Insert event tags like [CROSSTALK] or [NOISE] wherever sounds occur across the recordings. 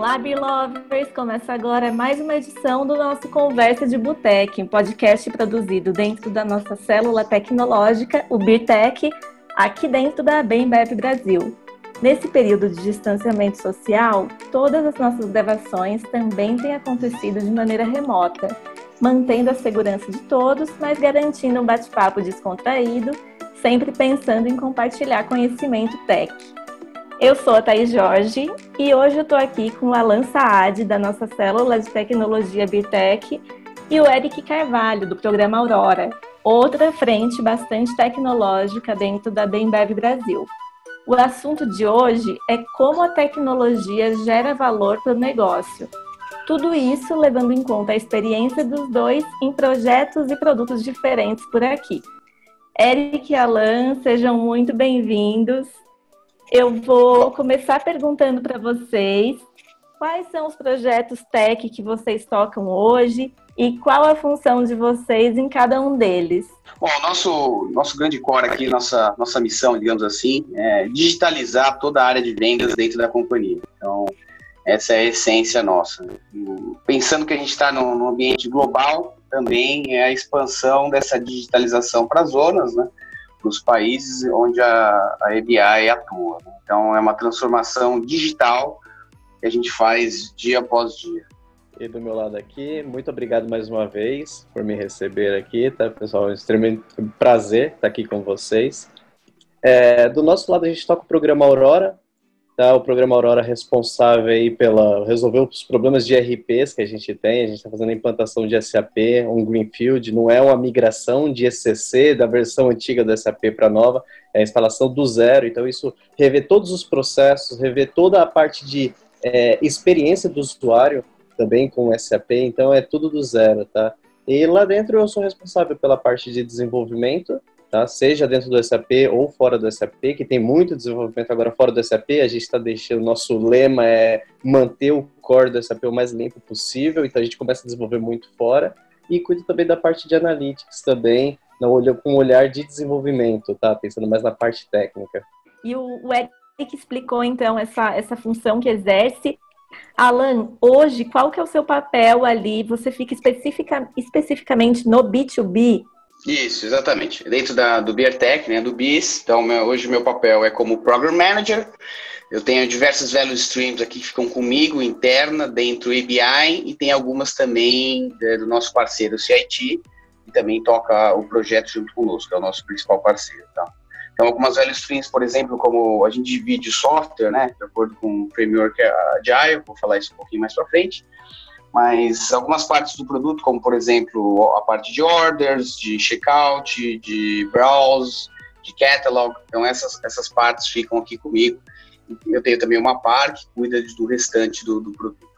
Olá, Belovers! Começa agora mais uma edição do nosso Conversa de Boteco, um podcast produzido dentro da nossa célula tecnológica, o BIRTEC, aqui dentro da Bembev Brasil. Nesse período de distanciamento social, todas as nossas gravações também têm acontecido de maneira remota, mantendo a segurança de todos, mas garantindo um bate-papo descontraído, sempre pensando em compartilhar conhecimento tech. Eu sou a Thaís Jorge e hoje eu estou aqui com o Alan Saad, da nossa célula de tecnologia Bitec, e o Eric Carvalho, do programa Aurora, outra frente bastante tecnológica dentro da Bembev Brasil. O assunto de hoje é como a tecnologia gera valor para o negócio. Tudo isso levando em conta a experiência dos dois em projetos e produtos diferentes por aqui. Eric e Alan, sejam muito bem-vindos. Eu vou começar perguntando para vocês quais são os projetos tech que vocês tocam hoje e qual a função de vocês em cada um deles. Bom, nosso nosso grande core aqui, nossa nossa missão, digamos assim, é digitalizar toda a área de vendas dentro da companhia. Então, essa é a essência nossa. Pensando que a gente está num ambiente global, também é a expansão dessa digitalização para as zonas, né? Para os países onde a, a EBI atua. Né? Então, é uma transformação digital que a gente faz dia após dia. E do meu lado aqui, muito obrigado mais uma vez por me receber aqui, tá, pessoal? É um extremamente prazer estar aqui com vocês. É, do nosso lado, a gente toca o programa Aurora, tá? O programa Aurora responsável aí pela resolver os problemas de RPs que a gente tem. A gente está fazendo a implantação de SAP, um greenfield, não é uma migração de ECC da versão antiga do SAP para nova, é a instalação do zero. Então isso rever todos os processos, rever toda a parte de é, experiência do usuário também com o SAP. Então é tudo do zero, tá? E lá dentro eu sou responsável pela parte de desenvolvimento tá? seja dentro do SAP ou fora do SAP, que tem muito desenvolvimento agora fora do SAP, a gente está deixando, nosso lema é manter o core do SAP o mais limpo possível, então a gente começa a desenvolver muito fora, e cuida também da parte de analytics também, com um olhar de desenvolvimento, tá? Pensando mais na parte técnica. E o, o Eric explicou, então, essa, essa função que exerce. Alan, hoje, qual que é o seu papel ali? Você fica especifica, especificamente no B2B isso, exatamente. Dentro da, do BeerTech, né, do BIS, então meu, hoje meu papel é como Program Manager. Eu tenho diversos value streams aqui que ficam comigo, interna, dentro do ABI, e tem algumas também é, do nosso parceiro CIT, que também toca o projeto junto conosco, é o nosso principal parceiro. Tá? Então, algumas value streams, por exemplo, como a gente divide o software, né, de acordo com o framework Agile, vou falar isso um pouquinho mais para frente, mas algumas partes do produto, como por exemplo a parte de orders, de checkout, de browse, de catalog, então essas, essas partes ficam aqui comigo. Eu tenho também uma parte que cuida do restante do, do produto.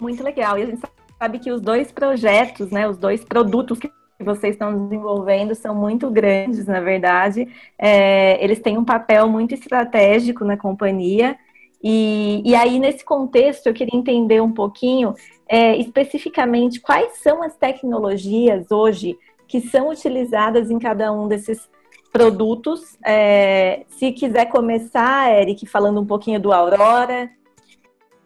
Muito legal. E a gente sabe que os dois projetos, né, os dois produtos que vocês estão desenvolvendo são muito grandes, na verdade. É, eles têm um papel muito estratégico na companhia e, e aí, nesse contexto, eu queria entender um pouquinho é, especificamente quais são as tecnologias hoje que são utilizadas em cada um desses produtos. É, se quiser começar, Eric, falando um pouquinho do Aurora.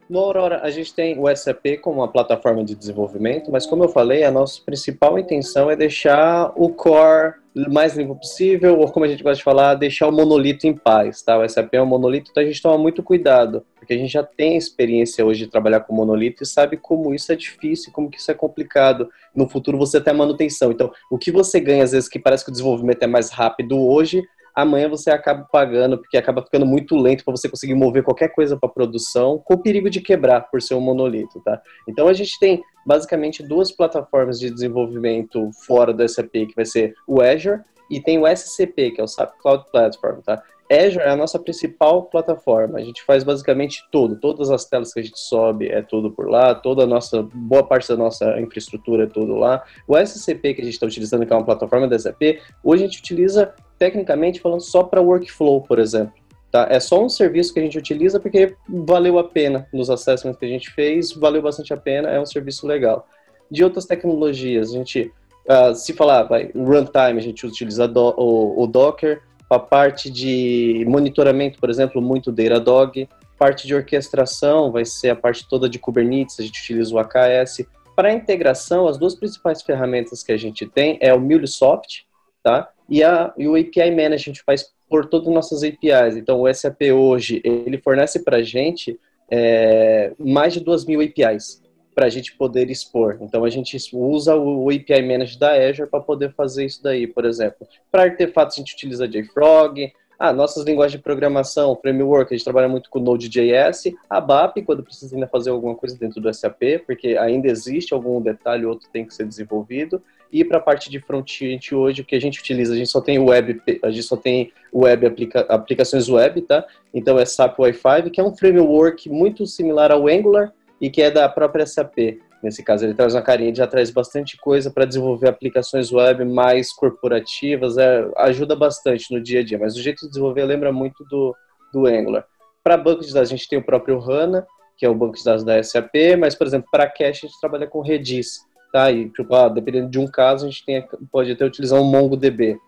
No Aurora, a gente tem o SAP como uma plataforma de desenvolvimento, mas como eu falei, a nossa principal intenção é deixar o core mais limpo possível, ou como a gente gosta de falar, deixar o monolito em paz, tá? O SAP é um monolito, então a gente toma muito cuidado, porque a gente já tem experiência hoje de trabalhar com monolito e sabe como isso é difícil, como que isso é complicado. No futuro você tem a manutenção. Então, o que você ganha, às vezes, que parece que o desenvolvimento é mais rápido hoje, amanhã você acaba pagando, porque acaba ficando muito lento para você conseguir mover qualquer coisa para produção, com o perigo de quebrar por ser um monolito, tá? Então a gente tem basicamente duas plataformas de desenvolvimento fora do SAP, que vai ser o Azure e tem o SCP, que é o SAP Cloud Platform, tá? Azure é a nossa principal plataforma. A gente faz basicamente tudo, todas as telas que a gente sobe é tudo por lá, toda a nossa boa parte da nossa infraestrutura é tudo lá. O SCP que a gente está utilizando, que é uma plataforma da SAP, hoje a gente utiliza tecnicamente falando só para workflow, por exemplo. Tá? É só um serviço que a gente utiliza porque valeu a pena nos assessments que a gente fez, valeu bastante a pena, é um serviço legal. De outras tecnologias, a gente, uh, se falar, vai, runtime, a gente utiliza do, o, o, Docker, a parte de monitoramento, por exemplo, muito Datadog, Parte de orquestração vai ser a parte toda de Kubernetes, a gente utiliza o AKS. Para integração, as duas principais ferramentas que a gente tem é o MuleSoft, tá? E, a, e o API gente faz por todas as nossas APIs. Então, o SAP hoje, ele fornece para a gente é, mais de 2 mil APIs para a gente poder expor. Então, a gente usa o API Manager da Azure para poder fazer isso daí, por exemplo. Para artefatos, a gente utiliza JFrog. Ah, nossas linguagens de programação, framework, a gente trabalha muito com Node.js, a BAP, quando precisa ainda fazer alguma coisa dentro do SAP, porque ainda existe algum detalhe ou outro tem que ser desenvolvido. E para a parte de front-end hoje, o que a gente utiliza, a gente só tem web, a gente só tem web aplica, aplicações web, tá? Então é SAP Wi-Fi, que é um framework muito similar ao Angular e que é da própria SAP. Nesse caso, ele traz uma carinha, já traz bastante coisa para desenvolver aplicações web mais corporativas, é, ajuda bastante no dia a dia, mas o jeito de desenvolver lembra muito do, do Angular. Para banco de dados, a gente tem o próprio HANA, que é o banco de dados da SAP, mas, por exemplo, para cache, a gente trabalha com Redis tá? E, tipo, ah, dependendo de um caso, a gente tem, pode até utilizar um MongoDB.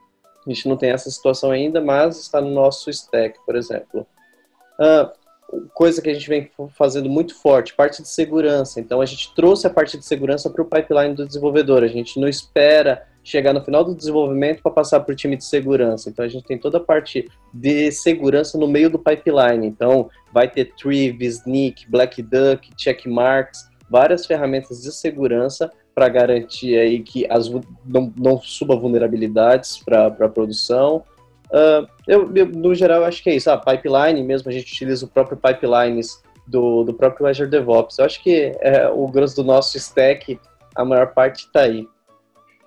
A gente não tem essa situação ainda, mas está no nosso stack, por exemplo. Ah, coisa que a gente vem fazendo muito forte, parte de segurança. Então, a gente trouxe a parte de segurança para o pipeline do desenvolvedor. A gente não espera chegar no final do desenvolvimento para passar para o time de segurança. Então, a gente tem toda a parte de segurança no meio do pipeline. Então, vai ter Triv, Sneak, Black Duck, Checkmarks, várias ferramentas de segurança para garantir aí que as, não, não suba vulnerabilidades para a produção. Uh, eu, eu, no geral, acho que é isso. A ah, pipeline mesmo, a gente utiliza o próprio pipelines do, do próprio Azure DevOps. Eu acho que é, o grosso do nosso stack, a maior parte está aí.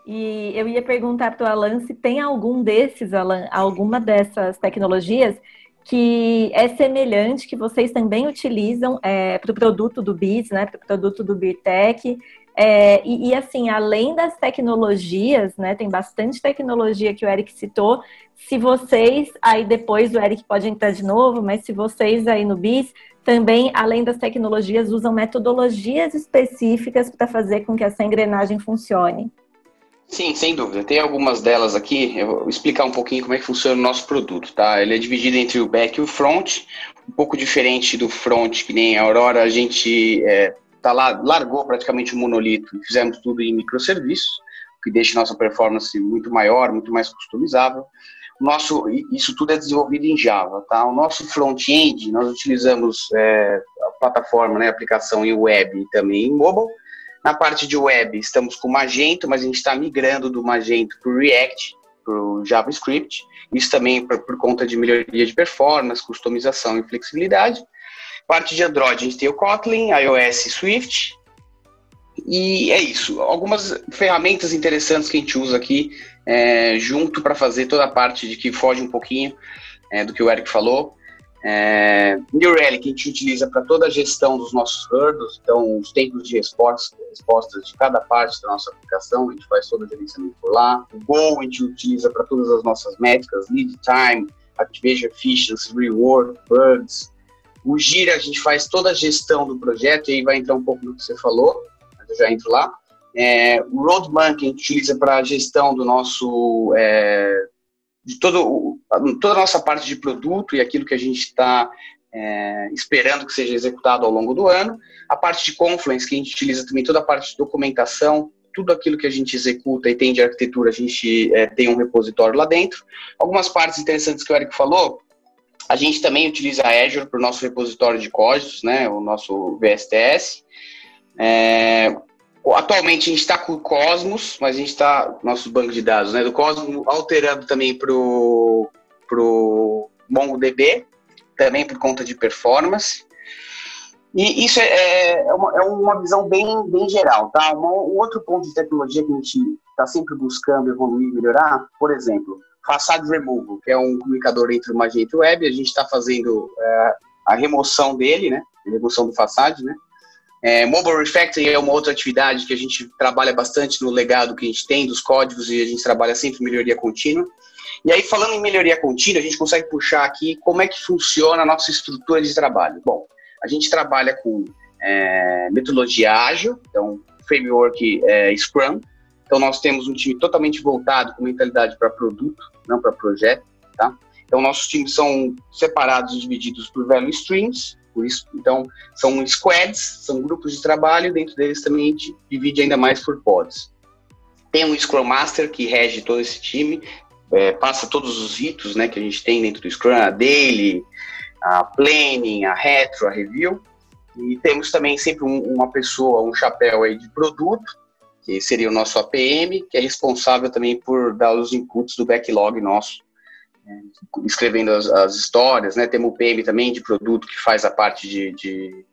E eu ia perguntar para o Alan se tem algum desses, Alan, alguma dessas tecnologias que é semelhante, que vocês também utilizam é, para o produto do BIS, né, para o produto do BIRTEC, é, e, e, assim, além das tecnologias, né, tem bastante tecnologia que o Eric citou. Se vocês, aí depois o Eric pode entrar de novo, mas se vocês aí no BIS também, além das tecnologias, usam metodologias específicas para fazer com que essa engrenagem funcione. Sim, sem dúvida. Tem algumas delas aqui. Eu vou explicar um pouquinho como é que funciona o nosso produto, tá? Ele é dividido entre o back e o front, um pouco diferente do front, que nem a Aurora, a gente é, tá lá, largou praticamente o monolito e fizemos tudo em microserviços, que deixa nossa performance muito maior, muito mais customizável. O nosso, isso tudo é desenvolvido em Java, tá? O nosso front-end, nós utilizamos é, a plataforma, né, a aplicação em web e também em mobile. Na parte de web, estamos com Magento, mas a gente está migrando do Magento para o React, para o JavaScript. Isso também por, por conta de melhoria de performance, customização e flexibilidade. Parte de Android, a gente tem o Kotlin, iOS e Swift. E é isso. Algumas ferramentas interessantes que a gente usa aqui é, junto para fazer toda a parte de que foge um pouquinho é, do que o Eric falou. É, New Relic a gente utiliza para toda a gestão dos nossos hurdles, então os tempos de resposta, respostas de cada parte da nossa aplicação, a gente faz todo o gerenciamento por lá. O Go a gente utiliza para todas as nossas métricas, lead time, activation efficiency, reward, bugs, o Gira, a gente faz toda a gestão do projeto, e aí vai entrar um pouco do que você falou, mas eu já entro lá. É, o Roadman, a gente utiliza para a gestão do nosso. É, de todo, toda a nossa parte de produto e aquilo que a gente está é, esperando que seja executado ao longo do ano. A parte de Confluence, que a gente utiliza também toda a parte de documentação, tudo aquilo que a gente executa e tem de arquitetura, a gente é, tem um repositório lá dentro. Algumas partes interessantes que o Eric falou, a gente também utiliza a Azure para o nosso repositório de códigos, né, o nosso VSTS. É, atualmente a gente está com o Cosmos, mas a gente está, nosso banco de dados, né, do Cosmos, alterando também para o MongoDB, também por conta de performance. E isso é, é, é, uma, é uma, visão bem, bem geral, tá? um outro ponto de tecnologia que a gente está sempre buscando evoluir e melhorar, por exemplo, Facade Removal, que é um comunicador entre o Magento Web. A gente está fazendo é, a remoção dele, né? A remoção do Facade, né? É, Mobile Refactoring é uma outra atividade que a gente trabalha bastante no legado que a gente tem dos códigos e a gente trabalha sempre em melhoria contínua. E aí, falando em melhoria contínua, a gente consegue puxar aqui como é que funciona a nossa estrutura de trabalho. Bom, a gente trabalha com é, metodologia ágil, então framework é, Scrum, então, nós temos um time totalmente voltado com mentalidade para produto, não para projeto, tá? Então, nossos times são separados e divididos por value streams. Por isso, então, são squads, são grupos de trabalho, dentro deles também a gente divide ainda mais por pods. Tem um Scrum Master que rege todo esse time, é, passa todos os ritos né, que a gente tem dentro do Scrum, a daily, a planning, a retro, a review. E temos também sempre um, uma pessoa, um chapéu aí de produto, que seria o nosso APM, que é responsável também por dar os inputs do backlog nosso, escrevendo as, as, histórias, né? Temos o PM também de produto que faz a parte de, de,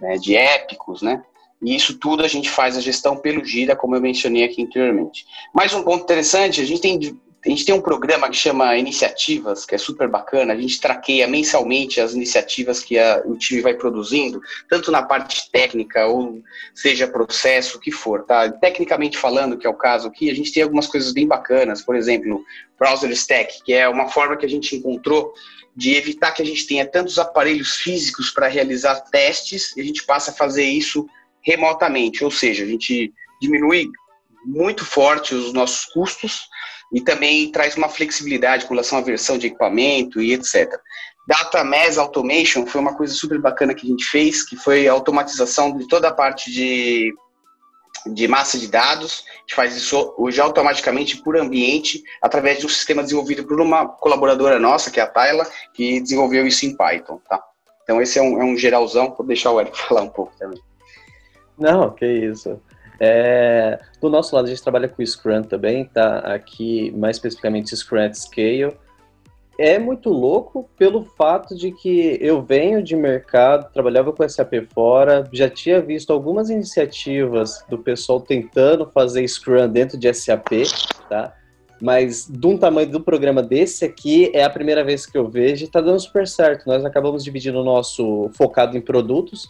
né, de épicos, né? E isso tudo a gente faz a gestão pelo Gira, como eu mencionei aqui anteriormente. Mais um ponto interessante, a gente tem a gente tem um programa que chama Iniciativas, que é super bacana. A gente traqueia mensalmente as iniciativas que a, o time vai produzindo, tanto na parte técnica ou seja processo, o que for, tá? Tecnicamente falando, que é o caso aqui, a gente tem algumas coisas bem bacanas. Por exemplo, Browser Stack, que é uma forma que a gente encontrou de evitar que a gente tenha tantos aparelhos físicos para realizar testes e a gente passa a fazer isso remotamente, ou seja, a gente diminui muito forte os nossos custos e também traz uma flexibilidade com relação à versão de equipamento e etc. Data Mass Automation foi uma coisa super bacana que a gente fez, que foi a automatização de toda a parte de, de massa de dados. A gente faz isso hoje automaticamente por ambiente, através de um sistema desenvolvido por uma colaboradora nossa, que é a Tayla, que desenvolveu isso em Python, tá? Então esse é um, é um geralzão, vou deixar o Eric [LAUGHS] falar um pouco também. Não, que isso. É, do nosso lado, a gente trabalha com Scrum também, tá? Aqui, mais especificamente, Scrum Scale. É muito louco pelo fato de que eu venho de mercado, trabalhava com SAP fora, já tinha visto algumas iniciativas do pessoal tentando fazer Scrum dentro de SAP, tá? Mas de um tamanho do programa desse aqui, é a primeira vez que eu vejo e tá dando super certo. Nós acabamos dividindo o nosso focado em produtos,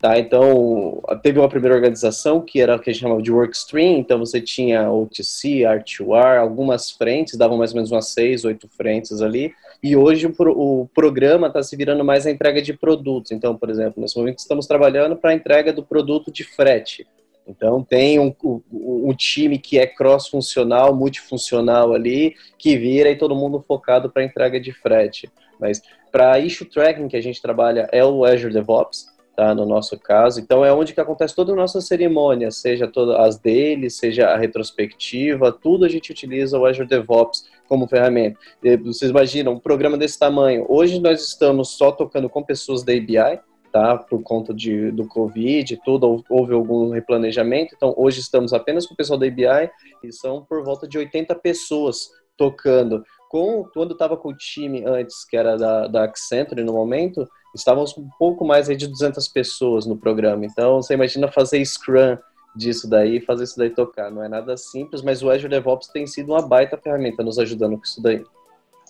Tá, então, teve uma primeira organização que era o que a gente chamava de workstream, então você tinha OTC, R2R, algumas frentes, davam mais ou menos umas seis, oito frentes ali, e hoje o, o programa está se virando mais a entrega de produtos. Então, por exemplo, nesse momento estamos trabalhando para a entrega do produto de frete. Então, tem um, um, time que é cross-funcional, multifuncional ali, que vira e todo mundo focado para a entrega de frete. Mas para issue tracking que a gente trabalha é o Azure DevOps, tá? No nosso caso. Então é onde que acontece toda a nossa cerimônia, seja todas as deles, seja a retrospectiva, tudo a gente utiliza o Azure DevOps como ferramenta. Vocês imaginam um programa desse tamanho? Hoje nós estamos só tocando com pessoas da ABI, tá? Por conta de, do Covid, tudo houve algum replanejamento. Então hoje estamos apenas com o pessoal da ABI e são por volta de 80 pessoas tocando. Com, quando estava com o time antes, que era da, da Accenture no momento, estávamos um pouco mais aí de 200 pessoas no programa. Então, você imagina fazer Scrum disso daí, fazer isso daí tocar. Não é nada simples, mas o Azure DevOps tem sido uma baita ferramenta nos ajudando com isso daí.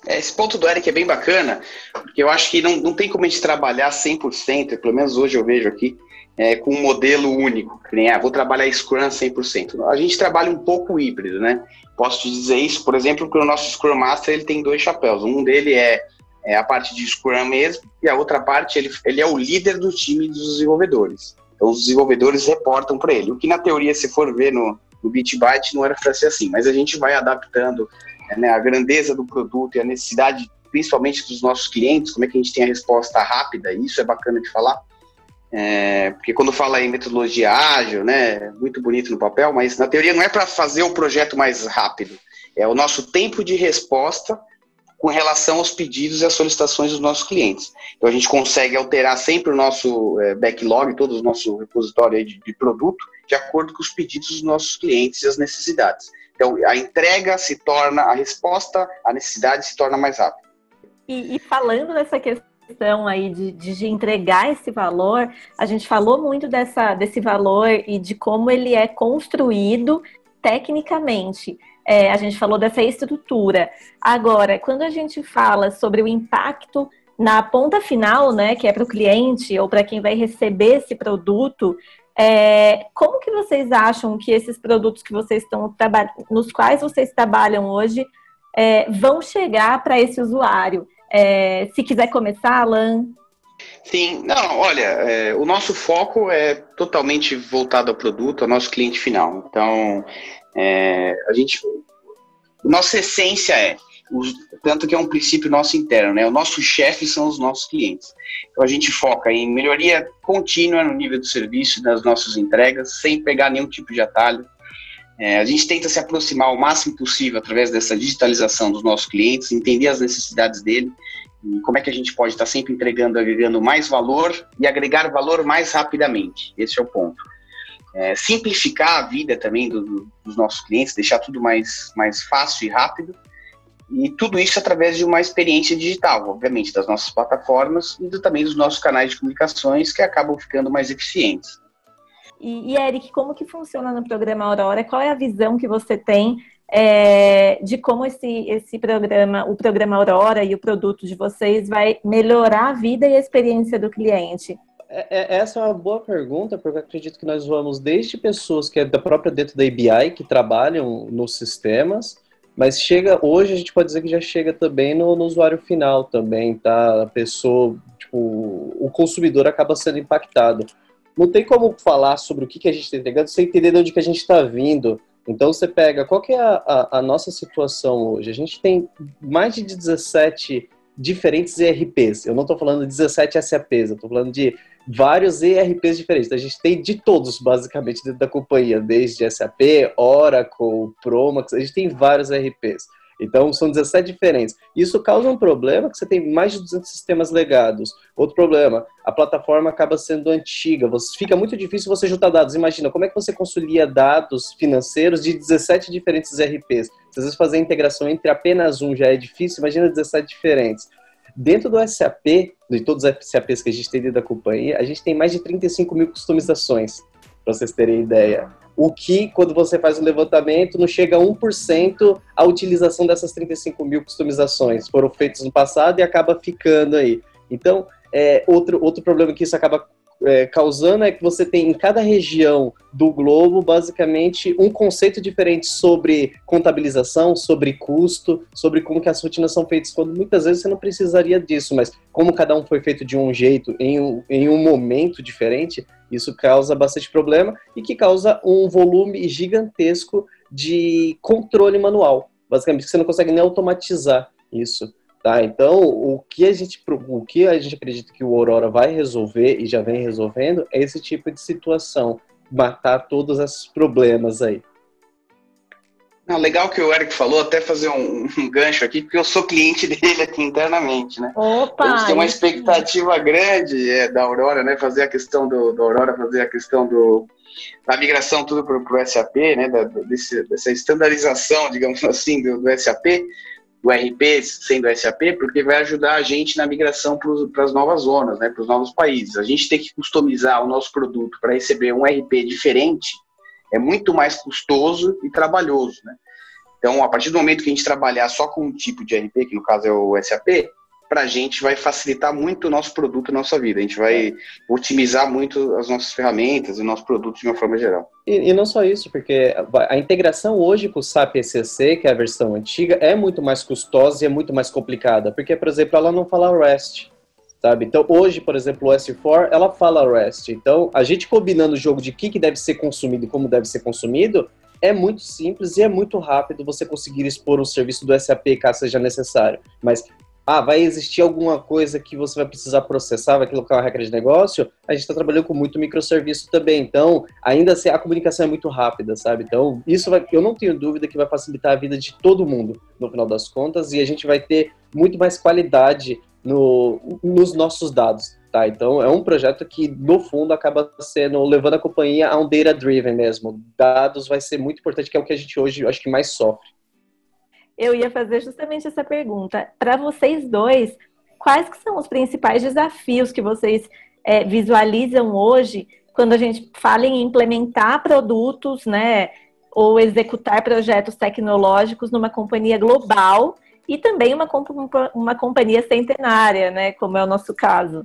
É, esse ponto do Eric é bem bacana, porque eu acho que não, não tem como a gente trabalhar 100%, pelo menos hoje eu vejo aqui, é, com um modelo único, que nem, ah, vou trabalhar Scrum 100%. A gente trabalha um pouco híbrido, né? Posso te dizer isso, por exemplo, que o nosso Scrum Master ele tem dois chapéus. Um dele é é a parte de Scrum mesmo, e a outra parte, ele, ele é o líder do time dos desenvolvedores. Então, os desenvolvedores reportam para ele. O que, na teoria, se for ver no, no Bitbyte, não era para ser assim, mas a gente vai adaptando né, a grandeza do produto e a necessidade, principalmente dos nossos clientes, como é que a gente tem a resposta rápida, isso é bacana de falar. É, porque quando fala em metodologia ágil, né, muito bonito no papel, mas na teoria não é para fazer o projeto mais rápido, é o nosso tempo de resposta com relação aos pedidos e às solicitações dos nossos clientes. Então a gente consegue alterar sempre o nosso é, backlog, todo o nosso repositório de, de, produto, de acordo com os pedidos dos nossos clientes e as necessidades. Então a entrega se torna, a resposta à necessidade se torna mais rápida. E, e falando dessa questão aí de, de, entregar esse valor, a gente falou muito dessa, desse valor e de como ele é construído tecnicamente é, a gente falou dessa estrutura. Agora, quando a gente fala sobre o impacto na ponta final, né, que é para o cliente ou para quem vai receber esse produto, é, como que vocês acham que esses produtos que vocês estão nos quais vocês trabalham hoje é, vão chegar para esse usuário? É, se quiser começar, Alan. Sim, não, olha, é, o nosso foco é totalmente voltado ao produto, ao nosso cliente final. Então, é, a gente, nossa essência é os, tanto que é um princípio nosso interno, né? O nosso chefe são os nossos clientes. Então a gente foca em melhoria contínua no nível do serviço das nossas entregas, sem pegar nenhum tipo de atalho. É, a gente tenta se aproximar o máximo possível através dessa digitalização dos nossos clientes, entender as necessidades dele e como é que a gente pode estar sempre entregando, agregando mais valor e agregar valor mais rapidamente. Esse é o ponto. É, simplificar a vida também do, do, dos nossos clientes, deixar tudo mais, mais fácil e rápido e tudo isso através de uma experiência digital, obviamente, das nossas plataformas e do, também dos nossos canais de comunicações que acabam ficando mais eficientes. E, e, Eric, como que funciona no programa Aurora? Qual é a visão que você tem é, de como esse, esse programa, o programa Aurora e o produto de vocês vai melhorar a vida e a experiência do cliente? É, é, essa é uma boa pergunta, porque eu acredito que nós vamos desde pessoas que é da própria dentro da ABI, que trabalham nos sistemas, mas chega, hoje a gente pode dizer que já chega também no, no usuário final também, tá? A pessoa, tipo, o consumidor acaba sendo impactado. Não tem como falar sobre o que, que a gente está entregando sem entender de onde que a gente está vindo. Então você pega, qual que é a, a, a, nossa situação hoje? A gente tem mais de 17 diferentes ERPs. Eu não estou falando de 17 SAPs, eu estou falando de vários ERPs diferentes. Então, a gente tem de todos, basicamente, dentro da companhia, desde SAP, Oracle, Promax, a gente tem vários ERPs. Então, são 17 diferentes. Isso causa um problema que você tem mais de 200 sistemas legados. Outro problema, a plataforma acaba sendo antiga. Você, fica muito difícil você juntar dados. Imagina, como é que você consolia dados financeiros de 17 diferentes ERPs? Se às vezes fazer a integração entre apenas um já é difícil, imagina 17 diferentes. Dentro do SAP, de todos os SAPs que a gente tem dentro da companhia, a gente tem mais de 35 mil customizações, para vocês terem ideia. O que, quando você faz o levantamento, não chega a 1% a utilização dessas 35 mil customizações. Foram feitas no passado e acaba ficando aí. Então, é, outro, outro problema que isso acaba é, causando é que você tem em cada região do globo, basicamente, um conceito diferente sobre contabilização, sobre custo, sobre como que as rotinas são feitas, quando muitas vezes você não precisaria disso, mas como cada um foi feito de um jeito, em um, em um momento diferente, isso causa bastante problema e que causa um volume gigantesco de controle manual. Basicamente, você não consegue nem automatizar isso. Tá? Então, o que a gente o que a gente acredita que o Aurora vai resolver e já vem resolvendo é esse tipo de situação, matar todos esses problemas aí. Não, legal que o Eric falou, até fazer um, um, gancho aqui, porque eu sou cliente [LAUGHS] dele aqui internamente, né? Opa! Então, tem uma expectativa grande é, da Aurora, né? Fazer a questão do, do Aurora, fazer a questão do, da migração tudo para o SAP, né? Da, desse, dessa estandarização, digamos [LAUGHS] assim, do, do SAP do RP sendo SAP, porque vai ajudar a gente na migração para as novas zonas, né, para os novos países. A gente tem que customizar o nosso produto para receber um RP diferente é muito mais custoso e trabalhoso, né? Então, a partir do momento que a gente trabalhar só com um tipo de RP, que no caso é o SAP, para a gente vai facilitar muito o nosso produto, a nossa vida. A gente vai otimizar muito as nossas ferramentas e o nosso produto de uma forma geral. E, e, não só isso, porque a integração hoje com o SAP ECC, que é a versão antiga, é muito mais custosa e é muito mais complicada, porque, por exemplo, ela não fala REST. Sabe? Então, hoje, por exemplo, o S4, ela fala REST. Então, a gente combinando o jogo de que, que deve ser consumido e como deve ser consumido, é muito simples e é muito rápido você conseguir expor o serviço do SAP caso seja necessário. Mas ah, vai existir alguma coisa que você vai precisar processar, vai colocar uma regra de negócio, a gente está trabalhando com muito microserviço também. Então, ainda assim, a comunicação é muito rápida, sabe? Então, isso vai, eu não tenho dúvida que vai facilitar a vida de todo mundo, no final das contas, e a gente vai ter muito mais qualidade no, nos nossos dados. Tá, então é um projeto que no fundo acaba sendo levando a companhia a um data driven mesmo. Dados vai ser muito importante, que é o que a gente hoje acho que mais sofre. Eu ia fazer justamente essa pergunta. Para vocês dois, quais que são os principais desafios que vocês é, visualizam hoje quando a gente fala em implementar produtos, né, ou executar projetos tecnológicos numa companhia global e também uma, uma companhia centenária, né, como é o nosso caso?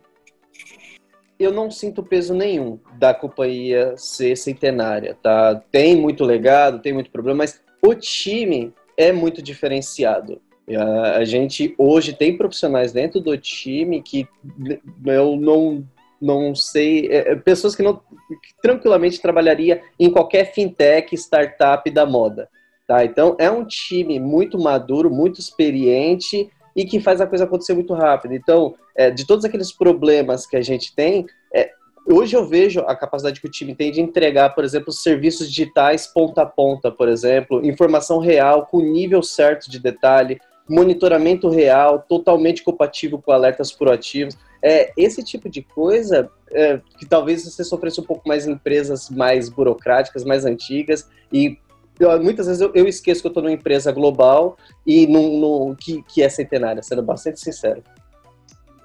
eu não sinto peso nenhum da companhia ser centenária, tá? Tem muito legado, tem muito problema, mas o time é muito diferenciado. A gente hoje tem profissionais dentro do time que eu não, não sei, é, é, pessoas que não que tranquilamente trabalharia em qualquer fintech, startup da moda. Tá? Então, é um time muito maduro, muito experiente e que faz a coisa acontecer muito rápido. Então, é, de todos aqueles problemas que a gente tem, é, hoje eu vejo a capacidade que o time tem de entregar, por exemplo, serviços digitais ponta a ponta, por exemplo, informação real, com nível certo de detalhe, monitoramento real, totalmente compatível com alertas proativos. É, esse tipo de coisa é, que talvez você sofresse um pouco mais em empresas mais burocráticas, mais antigas, e eu, muitas vezes eu, eu, esqueço que eu estou numa empresa global e num, num, que, que é centenária, sendo bastante sincero.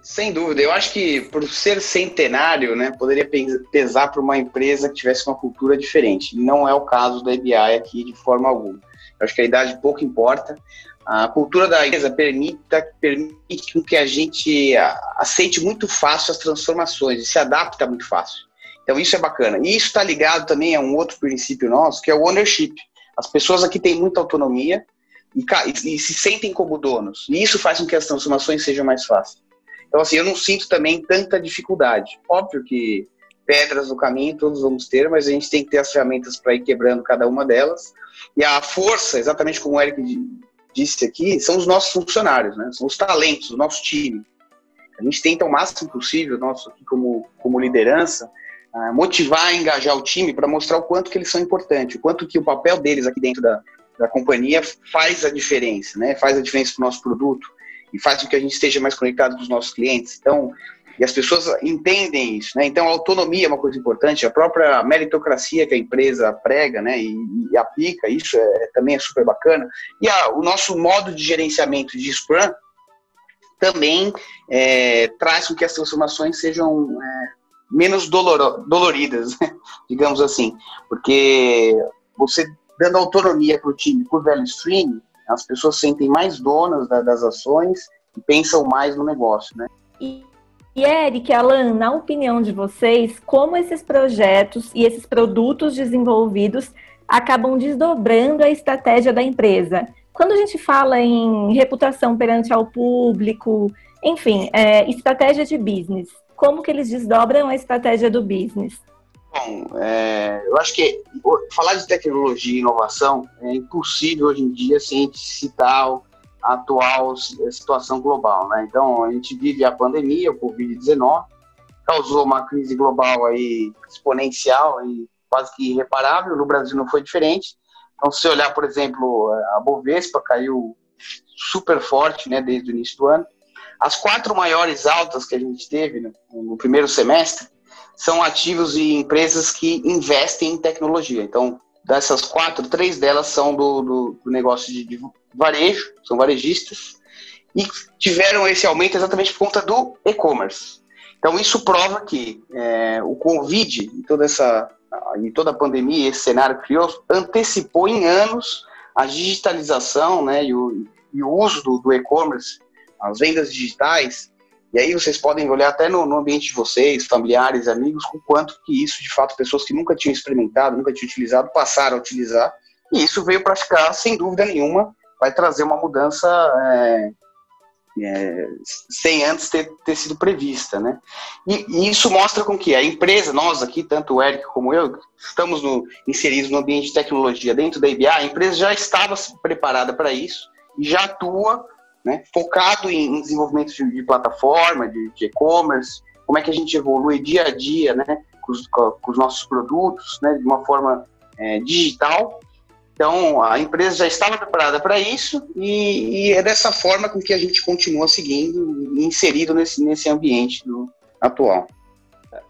Sem dúvida. Eu acho que por ser centenário, né, poderia pesar para uma empresa que tivesse uma cultura diferente. Não é o caso da EBI aqui de forma alguma. Eu acho que a idade pouco importa. A cultura da empresa permite, permite que a gente aceite muito fácil as transformações e se adapta muito fácil. Então isso é bacana. E isso está ligado também a um outro princípio nosso, que é o ownership. As pessoas aqui têm muita autonomia e, e se sentem como donos. E isso faz com que as transformações sejam mais fáceis. Então, assim, eu não sinto também tanta dificuldade. Óbvio que pedras no caminho todos vamos ter, mas a gente tem que ter as ferramentas para ir quebrando cada uma delas. E a força, exatamente como o Eric disse aqui, são os nossos funcionários, né? são os talentos, o nosso time. A gente tenta o máximo possível, nosso aqui como, como liderança, uh, motivar engajar o time para mostrar o quanto que eles são importantes, o quanto que o papel deles aqui dentro da, da companhia faz a diferença, né? faz a diferença para o nosso produto, e faz com que a gente esteja mais conectado com os nossos clientes. Então, e as pessoas entendem isso, né? Então, a autonomia é uma coisa importante, a própria meritocracia que a empresa prega, né, e, e aplica, isso é, também é super bacana. E a, o nosso modo de gerenciamento de Scrum também é, traz com que as transformações sejam é, menos doloro, doloridas, né? [LAUGHS] digamos assim, porque você dando autonomia para o time por value stream, as pessoas se sentem mais donas da, das ações e pensam mais no negócio, né? E, e Eric, Alan, na opinião de vocês, como esses projetos e esses produtos desenvolvidos acabam desdobrando a estratégia da empresa? Quando a gente fala em reputação perante ao público, enfim, é, estratégia de business, como que eles desdobram a estratégia do business? Bom, é, eu acho que falar de tecnologia e inovação é impossível hoje em dia sem citar a atual situação global. Né? Então, a gente vive a pandemia, o Covid-19, causou uma crise global aí exponencial e quase que irreparável. No Brasil não foi diferente. Então, se olhar, por exemplo, a Bovespa caiu super forte né, desde o início do ano. As quatro maiores altas que a gente teve no, no primeiro semestre são ativos e empresas que investem em tecnologia. Então, dessas quatro, três delas são do, do, do negócio de, de, varejo, são varejistas, e tiveram esse aumento exatamente por conta do e-commerce. Então, isso prova que é, o Covid e toda essa e toda a pandemia, esse cenário criou, antecipou em anos a digitalização né, e, o, e o uso do, do e-commerce, as vendas digitais, e aí vocês podem olhar até no, no, ambiente de vocês, familiares, amigos, com quanto que isso, de fato, pessoas que nunca tinham experimentado, nunca tinham utilizado, passaram a utilizar. E isso veio para ficar, sem dúvida nenhuma, vai trazer uma mudança é, é, sem antes ter, ter, sido prevista, né? E, e, isso mostra com que a empresa, nós aqui, tanto o Eric como eu, estamos no, inseridos no ambiente de tecnologia dentro da IBA, a empresa já estava preparada para isso e já atua né, focado em, desenvolvimento de, de plataforma, de e-commerce, como é que a gente evolui dia a dia né, com, os, com os nossos produtos né, de uma forma é, digital. Então, a empresa já estava preparada para isso e, e, é dessa forma com que a gente continua seguindo e inserido nesse, nesse ambiente do, atual.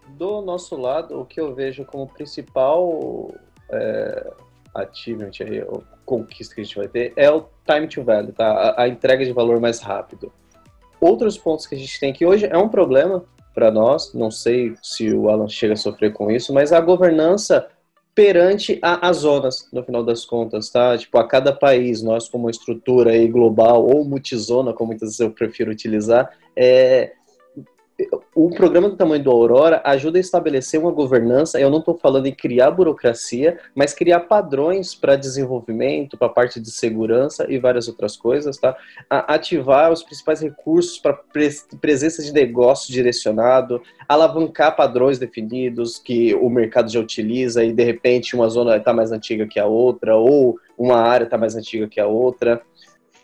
Do nosso lado, o que eu vejo como principal é, achievement, aí, conquista que a gente vai ter, é o time to value, tá? A, a, entrega de valor mais rápido. Outros pontos que a gente tem que hoje é um problema para nós, não sei se o Alan chega a sofrer com isso, mas a governança perante a, as zonas, no final das contas, tá? Tipo, a cada país, nós como estrutura aí global ou multizona, como muitas vezes eu prefiro utilizar, é, o programa do tamanho do Aurora ajuda a estabelecer uma governança. Eu não estou falando em criar burocracia, mas criar padrões para desenvolvimento, para parte de segurança e várias outras coisas, tá? A ativar os principais recursos para presença de negócio direcionado, alavancar padrões definidos que o mercado já utiliza e de repente uma zona está mais antiga que a outra ou uma área está mais antiga que a outra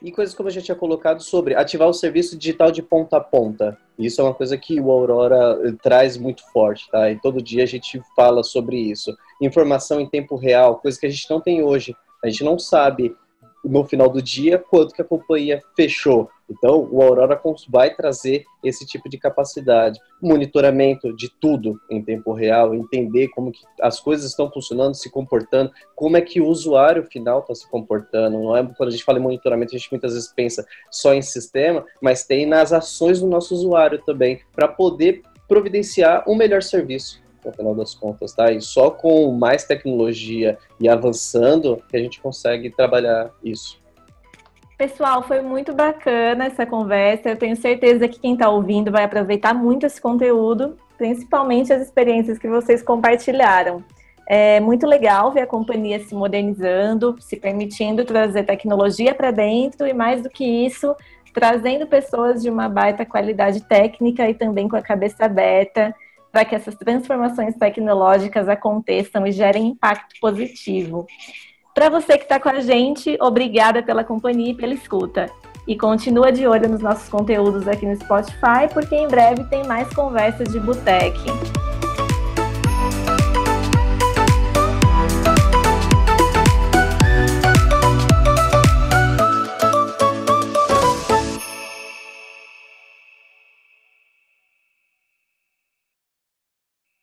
e coisas como eu já tinha colocado sobre ativar o serviço digital de ponta a ponta. Isso é uma coisa que o Aurora eh, traz muito forte, tá? E todo dia a gente fala sobre isso. Informação em tempo real, coisa que a gente não tem hoje. A gente não sabe no final do dia quanto que a companhia fechou. Então, o Aurora vai trazer esse tipo de capacidade, monitoramento de tudo em tempo real, entender como que as coisas estão funcionando, se comportando, como é que o usuário final está se comportando. Não é quando a gente fala em monitoramento, a gente muitas vezes pensa só em sistema, mas tem nas ações do nosso usuário também, para poder providenciar um melhor serviço no final das contas, tá? E só com mais tecnologia e avançando que a gente consegue trabalhar isso. Pessoal, foi muito bacana essa conversa. Eu tenho certeza que quem está ouvindo vai aproveitar muito esse conteúdo, principalmente as experiências que vocês compartilharam. É muito legal ver a companhia se modernizando, se permitindo trazer tecnologia para dentro e, mais do que isso, trazendo pessoas de uma baita qualidade técnica e também com a cabeça aberta para que essas transformações tecnológicas aconteçam e gerem impacto positivo. Para você que está com a gente, obrigada pela companhia e pela escuta. E continua de olho nos nossos conteúdos aqui no Spotify, porque em breve tem mais conversas de boteque.